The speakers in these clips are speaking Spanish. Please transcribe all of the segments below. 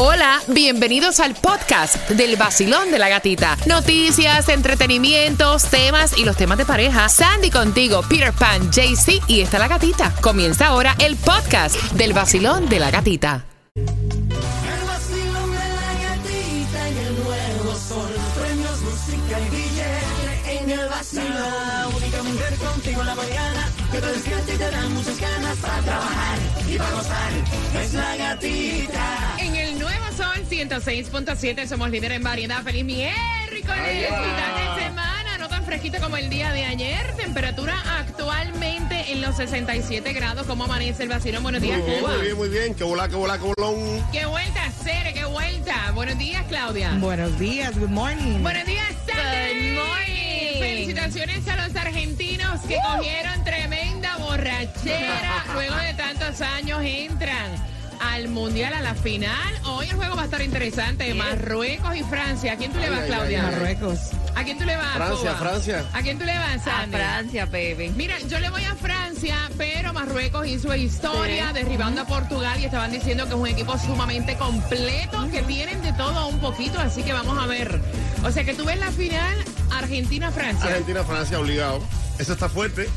Hola, bienvenidos al podcast del vacilón de la gatita. Noticias, entretenimientos, temas y los temas de pareja. Sandy contigo, Peter Pan, JC y está la gatita. Comienza ahora el podcast del vacilón de la gatita. El vacilón de la gatita y el nuevo sol. Premios, música y billete en el vacilón. La única mujer contigo en la mañana que te despierta y te da muchas ganas para trabajar y para gozar. Es la gatita. 106.7 somos líder en variedad. Feliz miércoles, mitad de semana. No tan fresquito como el día de ayer. Temperatura actualmente en los 67 grados. ¿Cómo amanece el vacilón? Buenos días, Muy bien, Cuba. muy bien, muy bien. Que volá, que volá, que volón. ¡Qué vuelta, Cere! ¡Qué vuelta! Buenos días, Claudia. Buenos días, good morning. Buenos días, Sandy. Good morning. Felicitaciones a los argentinos que cogieron tremenda borrachera. Luego de tantos años entran al Mundial, a la final. Hoy el juego va a estar interesante. Marruecos y Francia. ¿A quién tú le vas, Claudia? ay, ay. Marruecos. ¿A quién tú le vas, Francia, Cuba? Francia. ¿A quién tú le vas, A Sandy? Francia, baby. Mira, yo le voy a Francia, pero Marruecos hizo historia derribando a Portugal y estaban diciendo que es un equipo sumamente completo, que tienen de todo un poquito, así que vamos a ver. O sea que tú ves la final Argentina-Francia. Argentina, Francia, obligado. Eso está fuerte.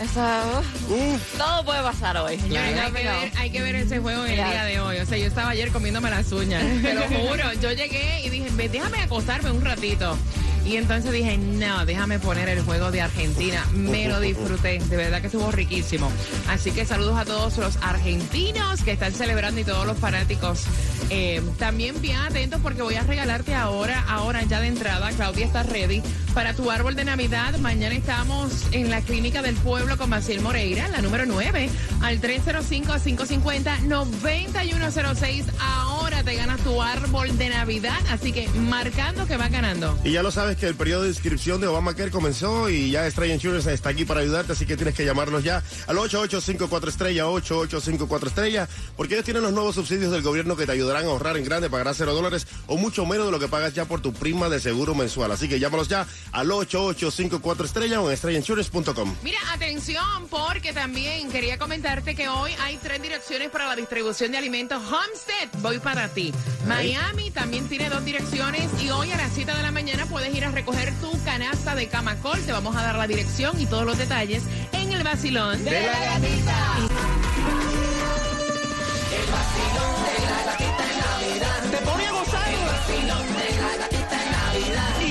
Eso, Uf. todo puede pasar hoy. Señores, hay, que ver, hay que ver ese juego en el Claro. día de hoy. O sea, yo estaba ayer comiéndome las uñas. Te lo juro. Yo llegué y dije, "Ve, déjame acostarme un ratito. Y entonces dije, no, déjame poner el juego de Argentina. Me lo disfruté. De verdad que estuvo riquísimo. Así que saludos a todos los argentinos que están celebrando y todos los fanáticos. Eh, también bien atentos porque voy a regalarte ahora, ahora ya de entrada, Claudia está ready, para tu árbol de Navidad. Mañana estamos en la clínica del pueblo con Maciel Moreira, la número 9, al 305-550-9106. Ahora te ganas tu árbol de Navidad, así que marcando que va ganando. Y ya lo sabes que el periodo de inscripción de Obamacare comenzó y ya Stray Insurance está aquí para ayudarte, así que tienes que llamarnos ya al 8854 estrella, 8854 estrella, porque ellos tienen los nuevos subsidios del gobierno que te ayudarán a ahorrar en grande, pagarás cero dólares o mucho menos de lo que pagas ya por tu prima de seguro mensual. Así que llámalos ya al 8854 estrella o en estrellinsurance.com. Mira, atención, porque también quería comentarte que hoy hay tres direcciones para la distribución de alimentos. Homestead, voy para ti. Miami también tiene dos direcciones y hoy a las 7 de la mañana puedes ir a recoger tu canasta de Camacol. Te vamos a dar la dirección y todos los detalles en el vacilón. De la gatita. Te pone a gozar. Y gana billetes.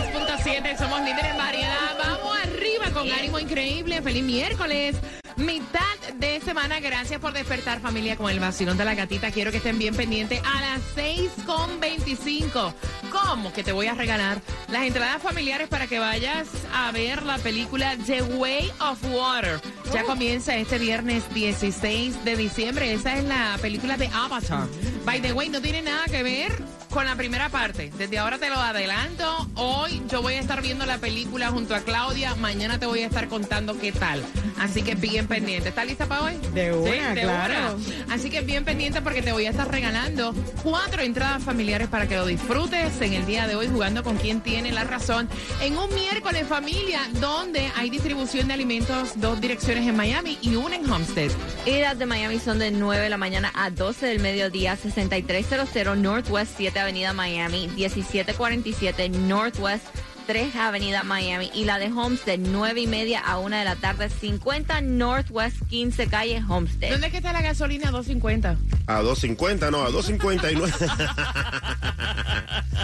106.7 somos líderes en variedad. Vamos arriba con ánimo increíble. Feliz miércoles. Mitad de semana, gracias por despertar familia con el vacilón de la gatita. Quiero que estén bien pendientes a las 6.25. ¿Cómo que te voy a regalar las entradas familiares para que vayas a ver la película The Way of Water? Ya comienza este viernes 16 de diciembre. Esa es la película de Avatar. By the way, no tiene nada que ver con la primera parte. Desde ahora te lo adelanto. Hoy yo voy a estar viendo la película junto a Claudia. Mañana te voy a estar contando qué tal. Así que bien pendiente. ¿Estás lista para hoy? De una, claro. una. Así que bien pendiente porque te voy a estar regalando cuatro entradas familiares para que lo disfrutes en el día de hoy jugando con quien tiene la razón. En un miércoles familia donde hay distribución de alimentos, dos direcciones en Miami y una en Homestead. Idas de Miami son de 9 de la mañana a 12 del mediodía, 6300 Northwest 7 Avenida Miami, 1747 Northwest 3 Avenida Miami y la de Homestead 9 y media a 1 de la tarde, 50 Northwest 15 Calle Homestead. ¿Dónde es que está la gasolina 250? A 2.50, no, a 2.59.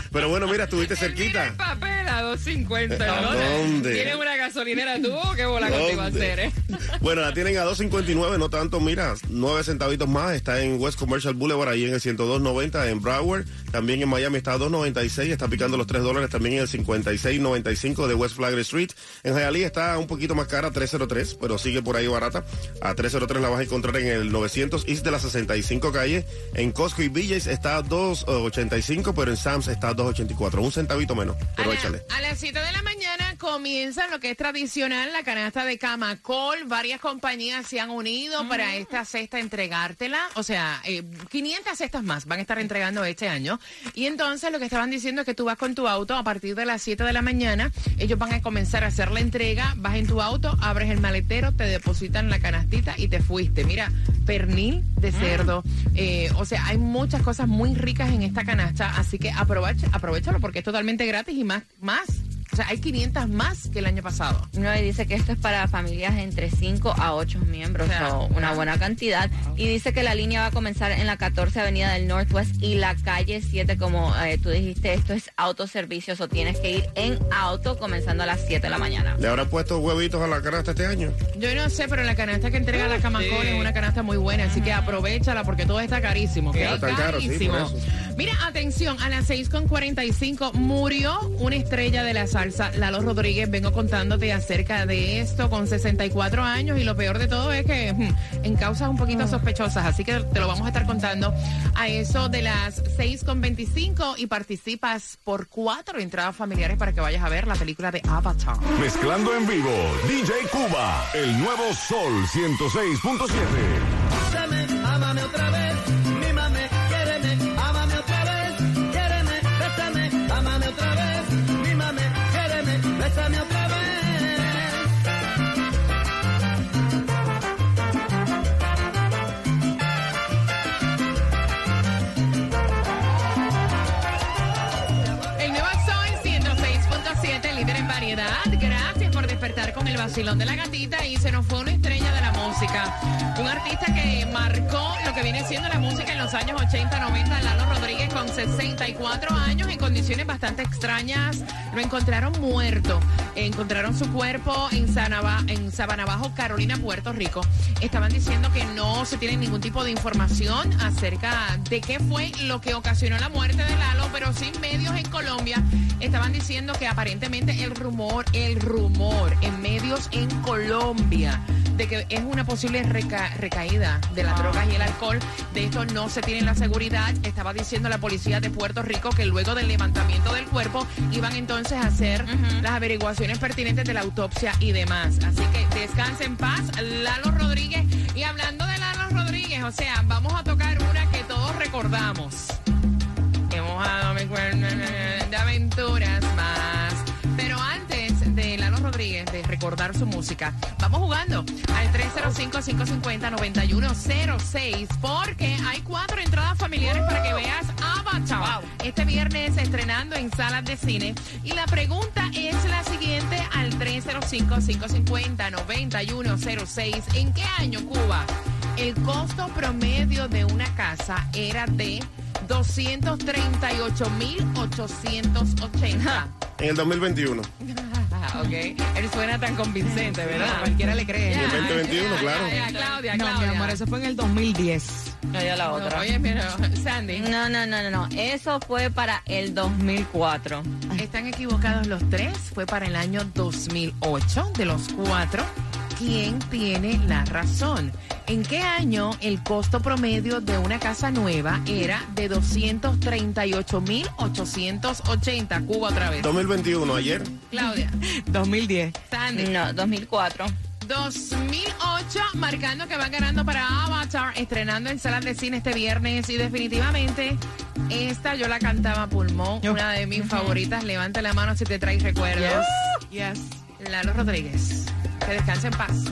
Pero bueno, mira, estuviste cerquita. El papel a 250. ¿A ¿dónde? dónde? ¿Tienes una gasolinera tú qué bola contigo hacer, eh? Bueno, la tienen a 2.59, no tanto, mira, 9 centavitos más. Está en West Commercial Boulevard, ahí en el 102.90 en Broward. También en Miami está a 2.96, está picando los 3 dólares también en el 56.95 de West Flagler Street. En Hialeah está un poquito más cara, 303, pero sigue por ahí barata. A 303 la vas a encontrar en el 900 East de la 65 calle. En Costco y BJ's está a 2.85, pero en Sam's está a 2.84, un centavito menos, pero a, la- échale. a las 7 de la mañana, comienza lo que es tradicional, la canasta de Camacol. Varias compañías se han unido para esta cesta entregártela. O sea, eh, 500 cestas más van a estar entregando este año. Y entonces lo que estaban diciendo es que tú vas con tu auto a partir de las 7 de la mañana. Ellos van a comenzar a hacer la entrega. Vas en tu auto, abres el maletero, te depositan la canastita y te fuiste. Mira, pernil de cerdo. eh, o sea, hay muchas cosas muy ricas en esta canasta. Así que aprovecha, aprovechalo porque es totalmente gratis y más, más. O sea, hay 500 más que el año pasado. No, y dice que esto es para familias entre 5 a 8 miembros, O sea, so, una ah. buena cantidad. Y dice que la línea va a comenzar en la 14 Avenida del Northwest y la calle 7, como eh, tú dijiste, esto es autoservicio, o tienes que ir en auto comenzando a las 7 de la mañana. ¿Le habrá puesto huevitos a la canasta este año? Yo no sé, pero la canasta que entrega la Camacol es una canasta muy buena, así que aprovechala porque todo está carísimo. ¿ok? Está tan caro, sí, por eso. Mira, atención, a las 6.45 murió una estrella de la salsa, Lalo Rodríguez. Vengo contándote acerca de esto con 64 años y lo peor de todo es que hmm, en causas un poquito sospechosas, así que te lo vamos a estar contando a eso de las 6.25 y participas por cuatro entradas familiares para que vayas a ver la película de Avatar. Mezclando en vivo, DJ Cuba, el nuevo Sol 106.7. Bésame, ámame otra vez, Despertar con el vacilón de la gatita y se nos fue una estrella de la música. Un artista que marcó lo que viene siendo la música en los años 80, 90, Lalo Rodríguez con 64 años en condiciones bastante extrañas. Lo encontraron muerto. Encontraron su cuerpo en, Sanaba, en Sabanabajo, Carolina, Puerto Rico. Estaban diciendo que no se tiene ningún tipo de información acerca de qué fue lo que ocasionó la muerte de Lalo, pero sí medios en Colombia estaban diciendo que aparentemente el rumor, el rumor en medios en Colombia de que es una posible reca- recaída de las drogas y el alcohol. De esto no se tiene la seguridad. Estaba diciendo la policía de Puerto Rico que luego del levantamiento del cuerpo iban entonces a hacer las averiguaciones pertinentes de la autopsia y demás. Así que descanse en paz, Lalo Rodríguez. Y hablando de Lalo Rodríguez, o sea, vamos a tocar una que todos recordamos. Hemos dado mi cuerno de aventuras Rodríguez, de recordar su música, vamos jugando al 305-550-9106 porque hay cuatro entradas familiares para que veas Avatar. Este viernes estrenando en salas de cine. Y la pregunta es la siguiente al 305-550-9106. ¿En qué año, Cuba? El costo promedio de una casa era de 238.880. En el 2021. Ah, ok. Él suena tan convincente, ¿verdad? Cualquiera le cree. En el 2021, claro. Ya, Claudia, No, Claudia. mi amor, eso fue en el 2010. No, ya la No, otra. Oye, pero Sandy, No, no, no, no, no. Eso fue para el 2004. están equivocados los tres. Fue para el año 2008 de los cuatro. ¿Quién tiene la razón? ¿En qué año el costo promedio de una casa nueva era de 238.880? Cuba otra vez. 2021, ayer. Claudia, 2010. Sandy. No, 2004. 2008, marcando que van ganando para Avatar, estrenando en salas de cine este viernes. Y definitivamente, esta yo la cantaba a pulmón, Yo. una de mis favoritas. Levante la mano si te traes recuerdos. Yes. Lalo Rodríguez. Que descanse en paz.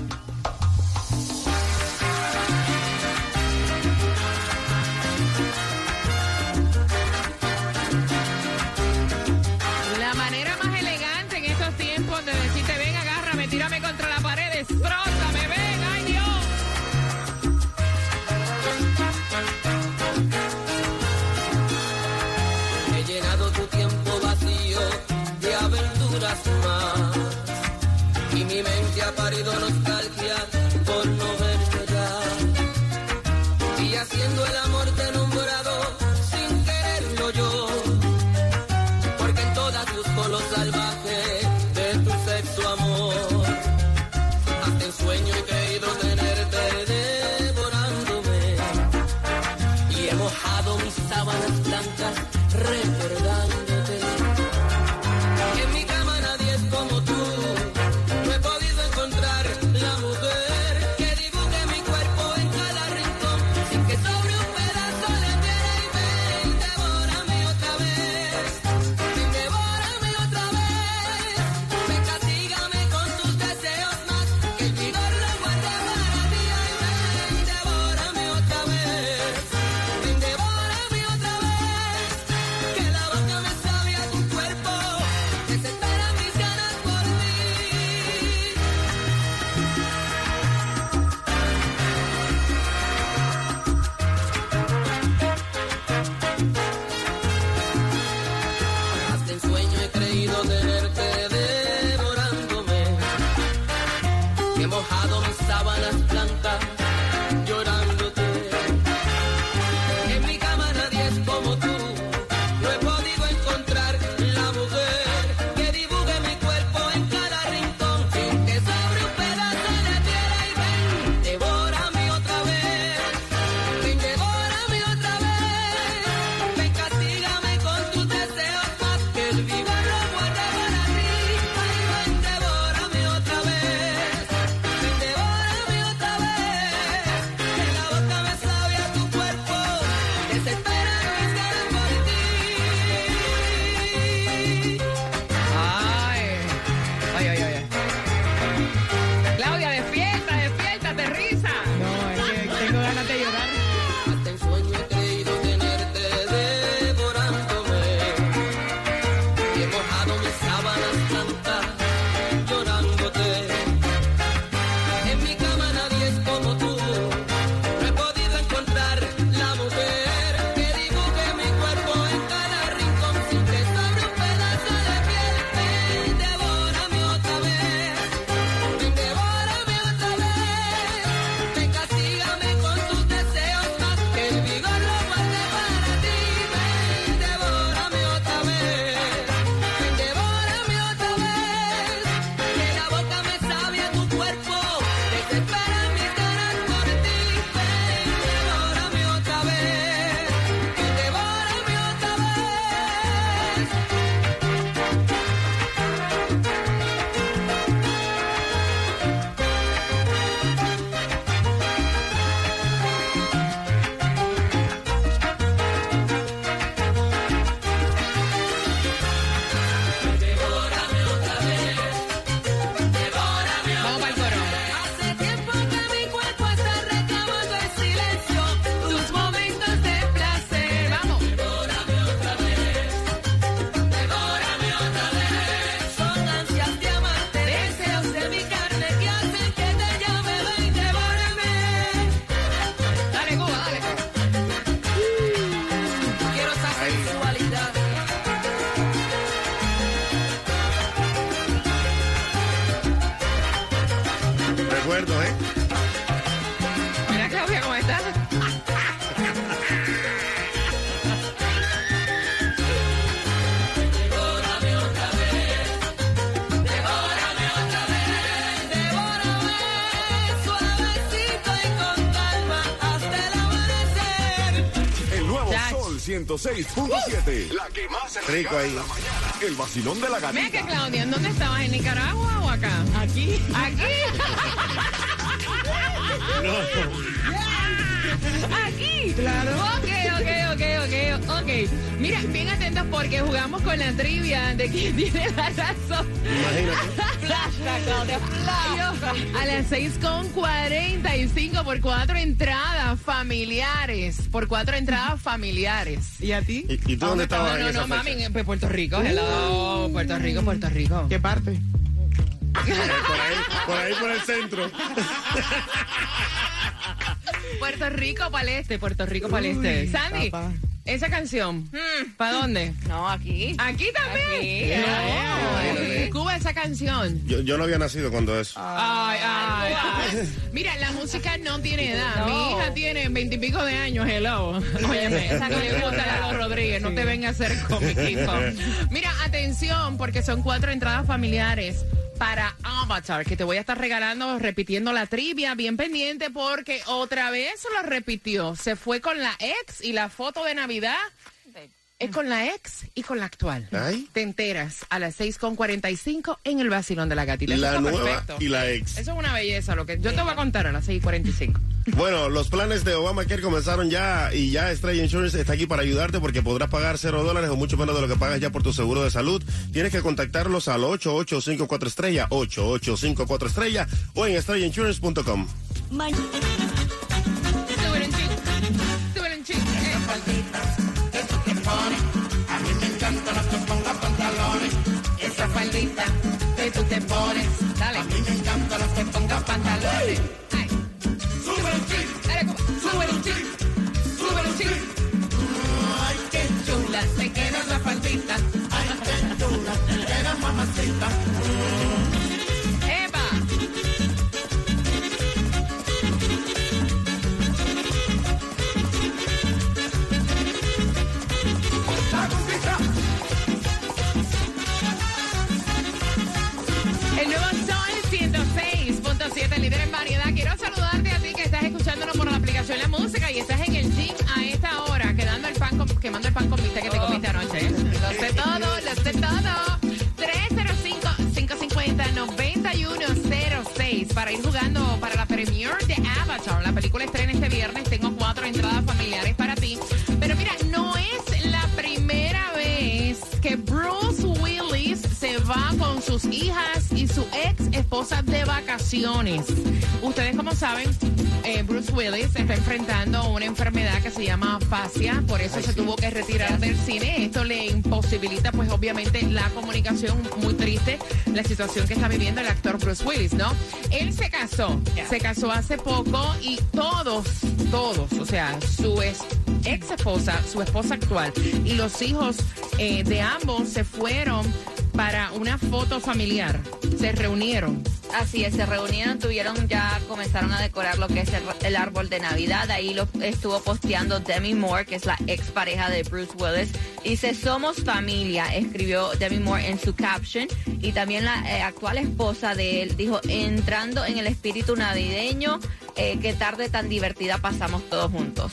106.7. La que más se Rico ahí. en la mañana. El vacilón de la Mira que gatita. Claudia, ¿en dónde estabas? ¿En Nicaragua o acá? Aquí. Aquí. Aquí. Claro. Ok, ok, ok, ok, ok. Mira, bien atentos porque jugamos con la trivia de quién tiene la razón. Imagínate. Claudia. A las 6 con 45 por cuatro entradas familiares. Por cuatro entradas familiares. ¿Y a ti? ¿Y, y tú dónde estabas No, en no, esa no, fecha? mami, en Puerto Rico. Hello. Puerto Rico, Puerto Rico. ¿Qué parte? Por ahí, por ahí por el centro. Puerto Rico para el este, Puerto Rico para el este. Uy, Sandy, papá. esa canción, ¿para dónde? No, aquí. Aquí también. Aquí. Cuba esa canción. Yo, yo no había nacido cuando eso. Ay, ay, ay. Mira, la música no tiene edad. No. Mi hija tiene veintipico de años, hello. Óyeme, esa no le gusta a los Rodríguez, no te venga a hacer comiquito. Mira, atención, porque son cuatro entradas familiares para Avatar, que te voy a estar regalando, repitiendo la trivia, bien pendiente, porque otra vez lo repitió. Se fue con la ex y la foto de Navidad es con la ex y con la actual. Ay. Te enteras a las 6.45 en el vacilón de la gatita. La nueva perfecto. y la ex. Eso es una belleza, lo que yo te voy a contar a las 6.45. Bueno, los planes de Obamacare comenzaron ya y ya Estrella Insurance está aquí para ayudarte porque podrás pagar cero dólares o mucho menos de lo que pagas ya por tu seguro de salud. Tienes que contactarlos al 8854 estrella, 8854 estrella o en estrellainsurance.com. Dale. A mí me encanta las que pongas pantalones. 305-550-9106 para ir jugando para la premiere de Avatar. La película estrena este viernes. Tengo cuatro entradas familiares para ti. Pero mira, no es la primera vez que Bruce Willis se va con sus hijas y su ex esposa de vacaciones. Ustedes como saben, eh, Bruce Willis está enfrentando una enfermedad que se llama fascia, por eso se tuvo que retirar del cine. Esto le imposibilita, pues obviamente, la comunicación muy triste, la situación que está viviendo el actor Bruce Willis, ¿no? Él se casó, se casó hace poco y todos, todos, o sea, su ex, ex esposa, su esposa actual y los hijos eh, de ambos se fueron para una foto familiar. Se reunieron. Así es, se reunieron, tuvieron ya, comenzaron a decorar lo que es el, árbol de Navidad. Ahí lo estuvo posteando Demi Moore, que es la ex pareja de Bruce Willis. Dice, somos familia, escribió Demi Moore en su caption. Y también la eh, actual esposa de él dijo, entrando en el espíritu navideño, eh, qué tarde tan divertida pasamos todos juntos.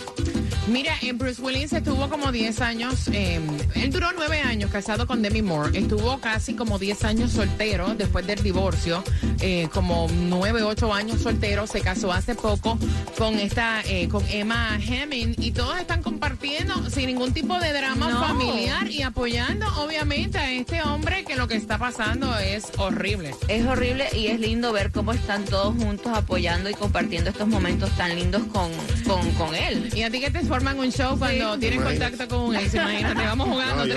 Mira, en Bruce Willis estuvo como 10 años, eh, él duró 9 años casado con Demi Moore, estuvo casi como 10 años soltero después del divorcio, eh, como 9, 8 años soltero, se casó hace poco con esta, eh, con Emma Hemming y todos están compartiendo sin ningún tipo de drama No. familiar y apoyando obviamente a este hombre que lo que está pasando es horrible. Es horrible y es lindo ver cómo están todos juntos apoyando y compartiendo estos momentos tan lindos con, con, con él. Y a ti que te forman un show cuando Imagínate. contacto con un ex, imagínate, vamos jugando No, yo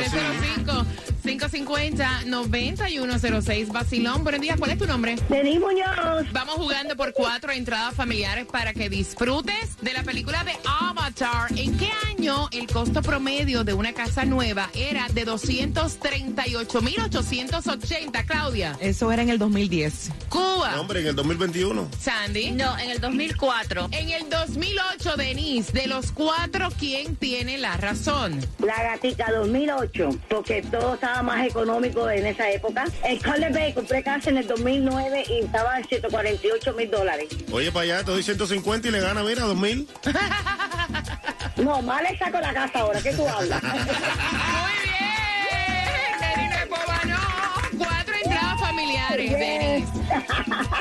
sí. 305-550-9106. Basilón, buenos días, ¿cuál es tu nombre? Denis Muñoz. Vamos jugando por cuatro entradas familiares para que disfrutes de la película de Avatar. ¿En qué año el costo promedio de una casa nueva era de 238.880, Claudia? Eso era en el 2010. Cuba. No, hombre, en el 2021. Sandy. No, en el 2004. En el 2008, Denise, de los cuatro, ¿quién tiene la razón? La gatica 2008, porque todo estaba más económico en esa época. El Color Bay compré casa en el 2009 y estaba en 148 mil dólares. Oye, para allá te doy 150 y le gana, mira, 2000. No, más le saco la casa ahora, ¿qué tú hablas? familiares.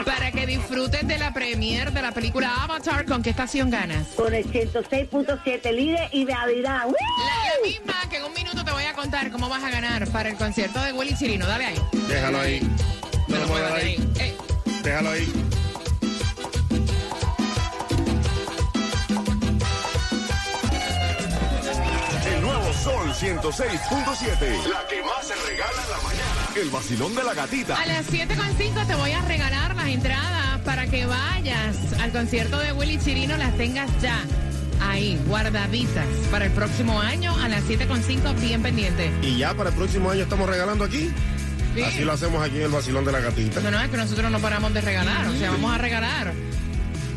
Para que disfrutes de la premier de la película Avatar. ¿Con qué estación ganas? Con el 106.7 líder y Navidad. ¡Woo! La, la misma que en un minuto te voy a contar cómo vas a ganar para el concierto de Willy Chirino. Dale ahí. Déjalo ahí. No lo muevas ahí. Eh, Déjalo ahí. El nuevo Sol 106.7. La que más se regala en la mañana. El vacilón de la gatita. A las 7.5 te voy a regalar las entradas para que vayas al concierto de Willy Chirino, las tengas ya ahí, guardaditas, para el próximo año a las 7.5, bien pendiente. Y ya para el próximo año estamos regalando aquí. Sí. Así lo hacemos aquí en el vacilón de la gatita. No, no, es que nosotros no paramos de regalar, o sea, vamos a regalar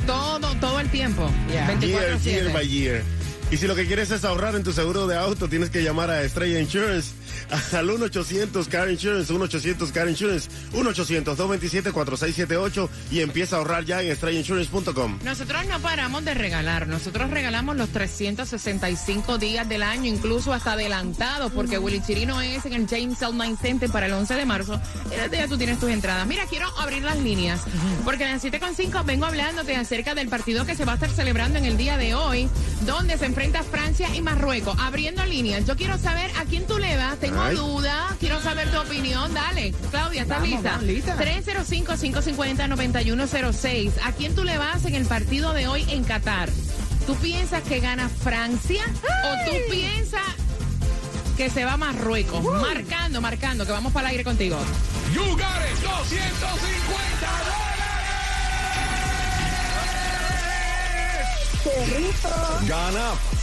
todo, todo el tiempo, Year, year 24/7. by year. Y si lo que quieres es ahorrar en tu seguro de auto, tienes que llamar a Estrella Insurance al 1-800-CAR Insurance, 1-800-CAR Insurance, 1-800-227-4678 y empieza a ahorrar ya en estrellainsurance.com. Nosotros no paramos de regalar, nosotros regalamos los 365 días del año, incluso hasta adelantado, porque Willy Chirino es en el James L. Center para el 11 de marzo. Y ya tú tienes tus entradas. Mira, quiero abrir las líneas, porque en las 7.5 vengo hablándote acerca del partido que se va a estar celebrando en el día de hoy, donde se enfrenta Francia y Marruecos. Abriendo líneas, yo quiero saber a quién tú le vas, tengo Ay. dudas, quiero saber tu opinión. Dale, Claudia, ¿estás Vamos, lista? vamos, lista. 305-550-9106. ¿A quién tú le vas en el partido de hoy en Qatar? ¿Tú piensas que gana Francia o tú piensas que se va Marruecos? Marcando, marcando, que vamos para el aire contigo. You got it. 250 Gana